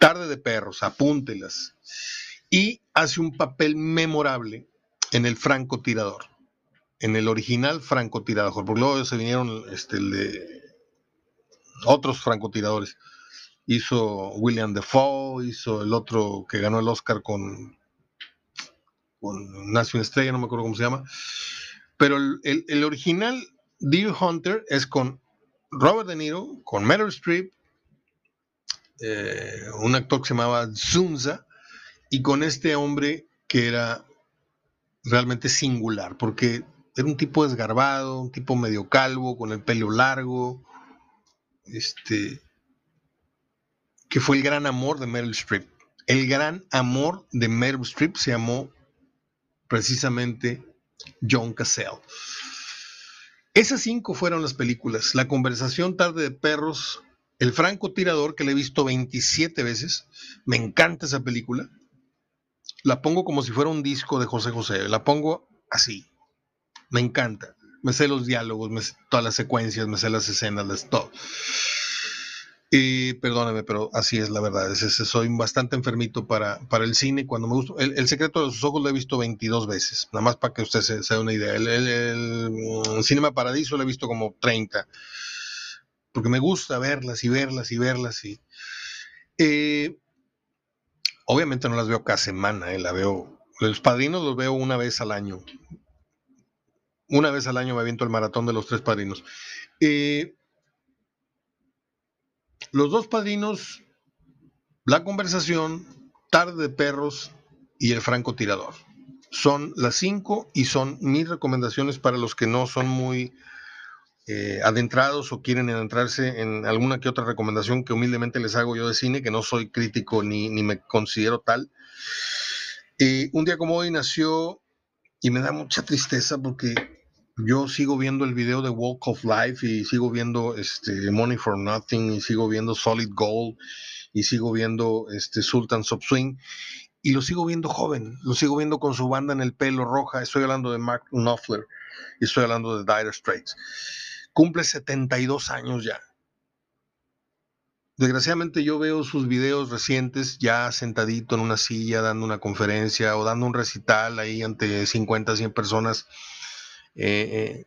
Tarde de perros, apúntelas. Y hace un papel memorable en el francotirador, en el original francotirador, porque luego se vinieron este, el de otros francotiradores. Hizo William Defoe, hizo el otro que ganó el Oscar con, con estrella, no me acuerdo cómo se llama. Pero el, original Deer Hunter es con Robert De Niro, con Meryl Streep, eh, un actor que se llamaba Zunza, y con este hombre que era realmente singular, porque era un tipo desgarbado, un tipo medio calvo, con el pelo largo, este, que fue el gran amor de Meryl Streep. El gran amor de Meryl Streep se llamó precisamente John Cassell. Esas cinco fueron las películas. La conversación tarde de perros, El franco tirador, que le he visto 27 veces. Me encanta esa película. La pongo como si fuera un disco de José José. La pongo así. Me encanta. Me sé los diálogos, me sé todas las secuencias, me sé las escenas, todo. Y perdóneme, pero así es la verdad. soy bastante enfermito para, para el cine. Cuando me gusta. El, secreto de sus ojos lo he visto 22 veces. Nada más para que usted se, dé una idea. El, el, mm, Cinema Paradiso lo he visto como 30. Porque me gusta verlas y verlas y verlas. Y, eh, obviamente no las veo cada semana. Eh, la veo Los padrinos los veo una vez al año. Una vez al año me aviento el maratón de los tres padrinos. Eh, los dos padrinos, la conversación, tarde de perros y el francotirador. Son las cinco y son mis recomendaciones para los que no son muy eh, adentrados o quieren adentrarse en alguna que otra recomendación que humildemente les hago yo de cine, que no soy crítico ni, ni me considero tal. Eh, un día como hoy nació y me da mucha tristeza porque yo sigo viendo el video de Walk of Life y sigo viendo este, Money for Nothing y sigo viendo Solid Gold y sigo viendo este, Sultans of Swing y lo sigo viendo joven, lo sigo viendo con su banda en el pelo roja. Estoy hablando de Mark Knopfler y estoy hablando de Dire Straits. Cumple 72 años ya. Desgraciadamente yo veo sus videos recientes ya sentadito en una silla dando una conferencia o dando un recital ahí ante 50, 100 personas eh,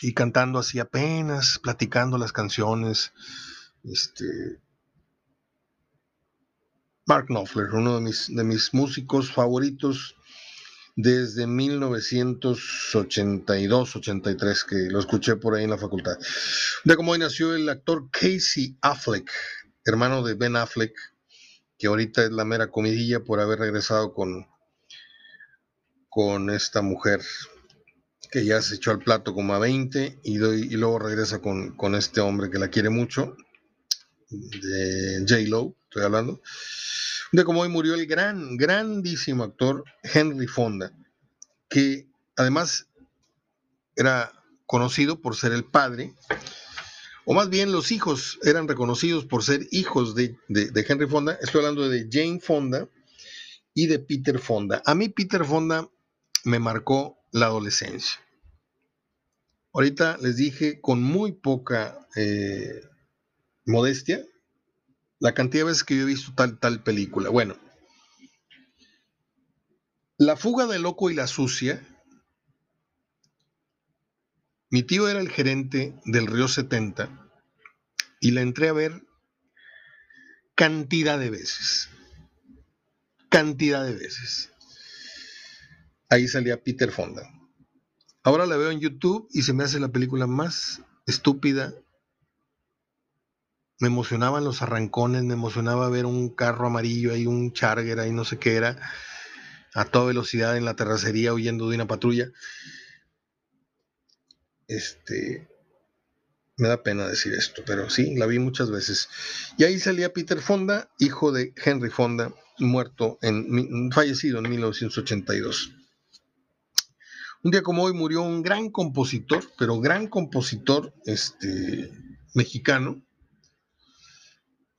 y cantando así apenas, platicando las canciones. Este, Mark Knopfler, uno de mis, de mis músicos favoritos desde 1982-83, que lo escuché por ahí en la facultad. De cómo hoy nació el actor Casey Affleck, hermano de Ben Affleck, que ahorita es la mera comidilla por haber regresado con, con esta mujer que ya se echó al plato como a 20 y, y luego regresa con, este hombre que la quiere mucho, de J. Lo, estoy hablando de cómo hoy murió el gran, grandísimo actor Henry Fonda, que además era conocido por ser el padre, o más bien los hijos eran reconocidos por ser hijos de, Henry Fonda. Estoy hablando de Jane Fonda y de Peter Fonda. A mí Peter Fonda me marcó la adolescencia. Ahorita les dije con muy poca eh, modestia la cantidad de veces que yo he visto tal, tal película. Bueno, La fuga del loco y la sucia. Mi tío era el gerente del Río 70 y la entré a ver cantidad de veces. Cantidad de veces. Ahí salía Peter Fonda. Ahora la veo en YouTube y se me hace la película más estúpida me emocionaban los arrancones, me emocionaba ver un carro amarillo ahí, un charger ahí, no sé qué era, a toda velocidad en la terracería huyendo de una patrulla. Este, me da pena decir esto, pero sí, la vi muchas veces. Y ahí salía Peter Fonda, hijo de Henry Fonda, muerto en, fallecido en 1982. Un día como hoy murió un gran compositor, pero gran compositor este, mexicano,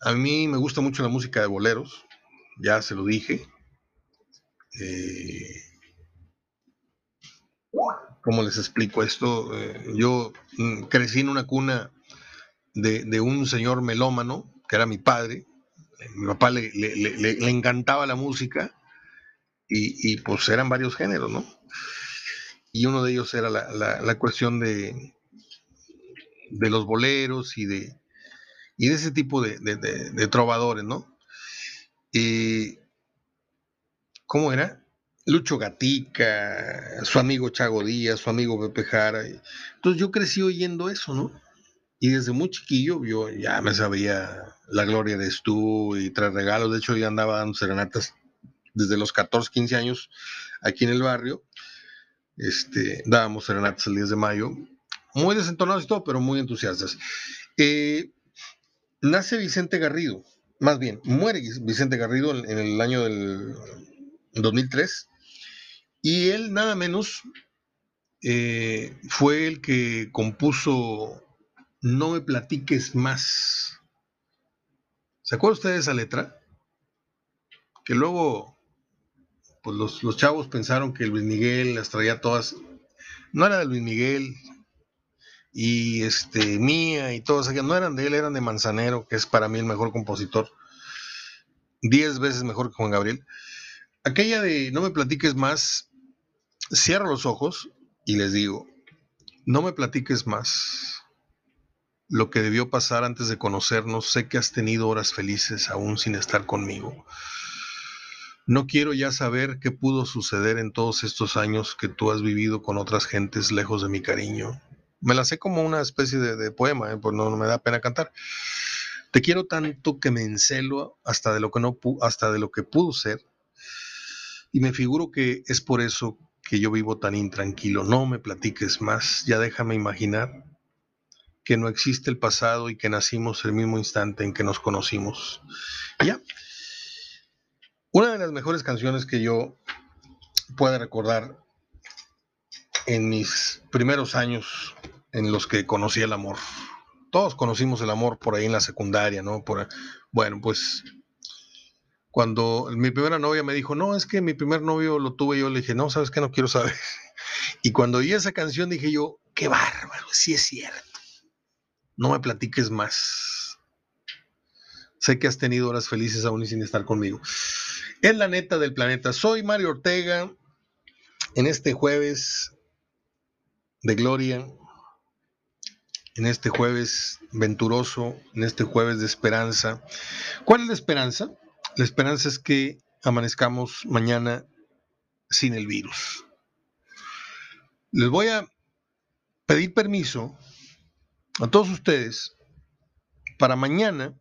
a mí me gusta mucho la música de boleros, ya se lo dije. Eh, ¿Cómo les explico esto? Eh, yo mm, crecí en una cuna de, un señor melómano, que era mi padre. Mi papá le, encantaba la música y, pues eran varios géneros, ¿no? Y uno de ellos era la, cuestión de, de los boleros y de, y de ese tipo de, trovadores, ¿no? ¿Cómo era? Lucho Gatica, su amigo Chago Díaz, su amigo Pepe Jara. Entonces yo crecí oyendo eso, ¿no? Y desde muy chiquillo yo ya me sabía la gloria de Stu y tres regalos. De hecho, yo andaba dando serenatas desde los 14, 15 años aquí en el barrio. Este, dábamos serenatas el 10 de mayo. Muy desentonados y todo, pero muy entusiastas. Eh, nace Vicente Garrido, más bien, muere Vicente Garrido en, el año del 2003, y él nada menos eh, fue el que compuso No me platiques más. ¿Se acuerdan ustedes de esa letra? Que luego pues los, los, chavos pensaron que Luis Miguel las traía todas. No era de Luis Miguel, y este Mía y todos aquellos, no eran de él, eran de Manzanero, que es para mí el mejor compositor, diez veces mejor que Juan Gabriel. Aquella de No me platiques más, cierro los ojos y les digo, no me platiques más. Lo que debió pasar antes de conocernos, sé que has tenido horas felices aún sin estar conmigo. No quiero ya saber qué pudo suceder en todos estos años que tú has vivido con otras gentes lejos de mi cariño. Me la sé como una especie de, poema, ¿eh? pues no, me da pena cantar. Te quiero tanto que me encelo hasta de lo que no hasta de lo que pudo ser. Y me figuro que es por eso que yo vivo tan intranquilo. No me platiques más, ya déjame imaginar que no existe el pasado y que nacimos el mismo instante en que nos conocimos. ya. Una de las mejores canciones que yo pueda recordar en mis primeros años en los que conocí el amor. Todos conocimos el amor por ahí en la secundaria, ¿no? Por, bueno, pues cuando mi primera novia me dijo, no, es que mi primer novio lo tuve, yo le dije, no, sabes que no quiero saber. [laughs] Y cuando oí esa canción dije yo, qué bárbaro, sí es cierto. No me platiques más. Sé que has tenido horas felices aún y sin estar conmigo. Es la neta del planeta. Soy Mario Ortega. En este jueves de gloria, en este jueves venturoso, en este jueves de esperanza. ¿Cuál es la esperanza? La esperanza es que amanezcamos mañana sin el virus. Les voy a pedir permiso a todos ustedes para mañana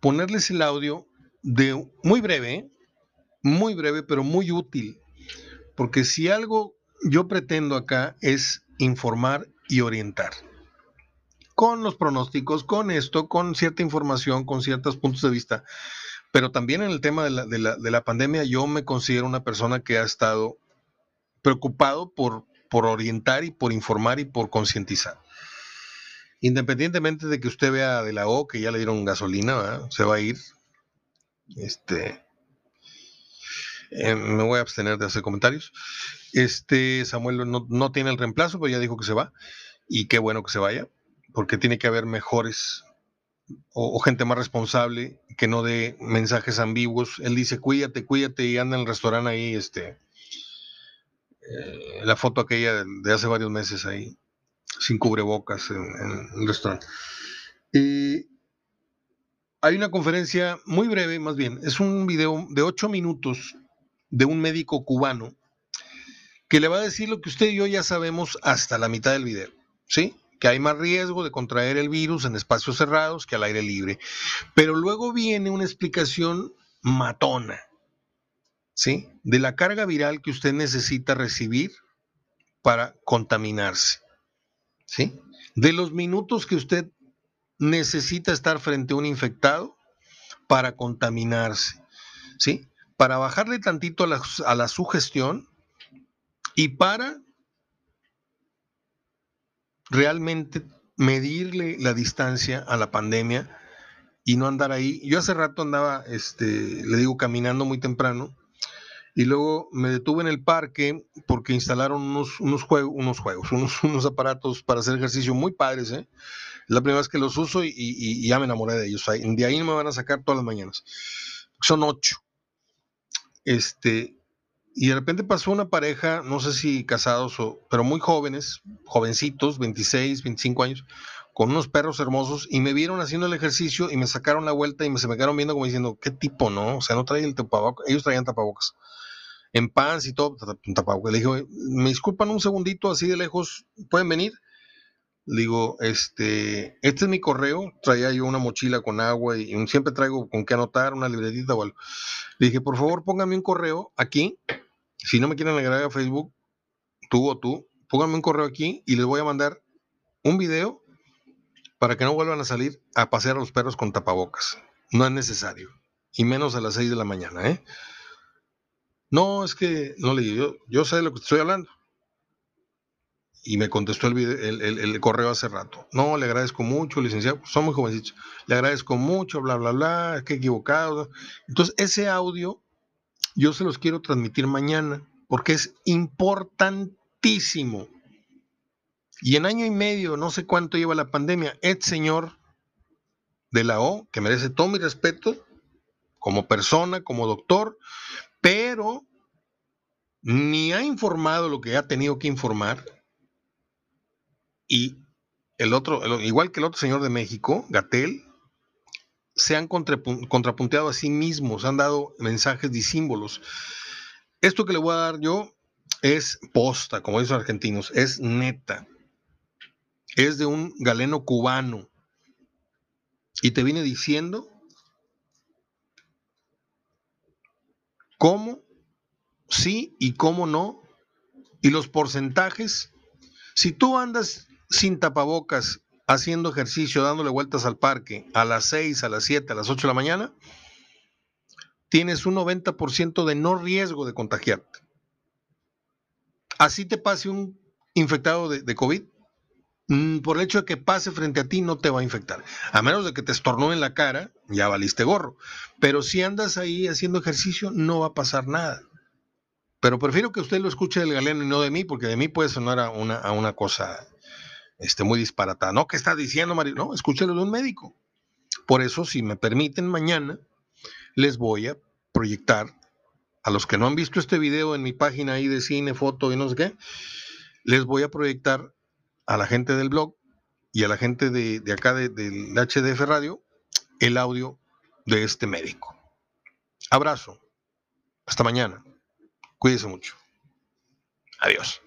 ponerles el audio de muy breve, muy breve, pero muy útil, porque si algo yo pretendo acá es informar y orientar. Con los pronósticos, con esto, con cierta información, con ciertos puntos de vista. Pero también en el tema de la, de la, de la pandemia, yo me considero una persona que ha estado preocupado por, por orientar y por informar y por concientizar. Independientemente de que usted vea de la O que ya le dieron gasolina, se va a ir, este, eh, me voy a abstener de hacer comentarios. Este Samuel no, tiene el reemplazo, pero ya dijo que se va. Y qué bueno que se vaya, porque tiene que haber mejores o, gente más responsable que no dé mensajes ambiguos. Él dice, cuídate, cuídate, y anda en el restaurante ahí, este, eh, la foto aquella de, hace varios meses ahí, sin cubrebocas en, en el restaurante. Hay una conferencia muy breve, más bien, es un video de ocho minutos de un médico cubano que le va a decir lo que usted y yo ya sabemos hasta la mitad del video, ¿sí? Que hay más riesgo de contraer el virus en espacios cerrados que al aire libre. Pero luego viene una explicación matona, ¿sí? De la carga viral que usted necesita recibir para contaminarse, ¿sí? De los minutos que usted necesita estar frente a un infectado para contaminarse, ¿sí? Para bajarle tantito a la, sugestión y para realmente medirle la distancia a la pandemia y no andar ahí. Yo hace rato andaba, este, le digo, caminando muy temprano y luego me detuve en el parque porque instalaron unos, unos, unos juegos, [laughs] unos, unos aparatos para hacer ejercicio muy padres, ¿eh? la primera vez que los uso y, ya me enamoré de ellos. De ahí me van a sacar todas las mañanas. Son ocho. Este, y de repente pasó una pareja, no sé si casados o, pero muy jóvenes, jovencitos, 26, 25 años, con unos perros hermosos y me vieron haciendo el ejercicio y me sacaron la vuelta y me, se me quedaron viendo como diciendo, ¿qué tipo, no? O sea, no traen el tapabocas, ellos traían tapabocas. En pants y todo, tapabocas. Le dije, me disculpan un segundito así de lejos, ¿pueden venir? digo, este, este es mi correo, traía yo una mochila con agua y, siempre traigo con qué anotar, una libretita o algo. Le dije, por favor, póngame un correo aquí, si no me quieren agregar a Facebook, tú o tú, pónganme un correo aquí y les voy a mandar un video para que no vuelvan a salir a pasear a los perros con tapabocas. No es necesario, y menos a las 6 de la mañana, ¿eh? No, es que no le digo, yo, yo sé de lo que estoy hablando y me contestó el, correo hace rato. No, le agradezco mucho, licenciado, son muy jovencitos. Le agradezco mucho, bla, bla, bla, que equivocado. Entonces, ese audio yo se los quiero transmitir mañana porque es importantísimo. Y en año y medio, no sé cuánto lleva la pandemia, el señor de la O, que merece todo mi respeto como persona, como doctor, pero ni ha informado lo que ha tenido que informar, y el otro, igual que el otro señor de México, Gatel, se han contrapunteado a sí mismos, han dado mensajes y símbolos. Esto que le voy a dar yo es posta, como dicen los argentinos, es neta. Es de un galeno cubano. Y te viene diciendo cómo sí y cómo no. Y los porcentajes. Si tú andas sin tapabocas, haciendo ejercicio, dándole vueltas al parque a las 6, a las 7, a las 8 de la mañana, tienes un 90% de no riesgo de contagiarte. Así te pase un infectado de, COVID, mm, por el hecho de que pase frente a ti no te va a infectar. A menos de que te estornó en la cara, ya valiste gorro. Pero si andas ahí haciendo ejercicio, no va a pasar nada. Pero prefiero que usted lo escuche del galeno y no de mí, porque de mí puede sonar a una, a una cosa este, muy disparatada. No, ¿qué está diciendo, Mario? No, escúchelo de un médico. Por eso, si me permiten, mañana les voy a proyectar a los que no han visto este video en mi página ahí de cine, foto y no sé qué, les voy a proyectar a la gente del blog y a la gente de, de acá del HDF Radio el audio de este médico. Abrazo. Hasta mañana. Cuídese mucho. Adiós.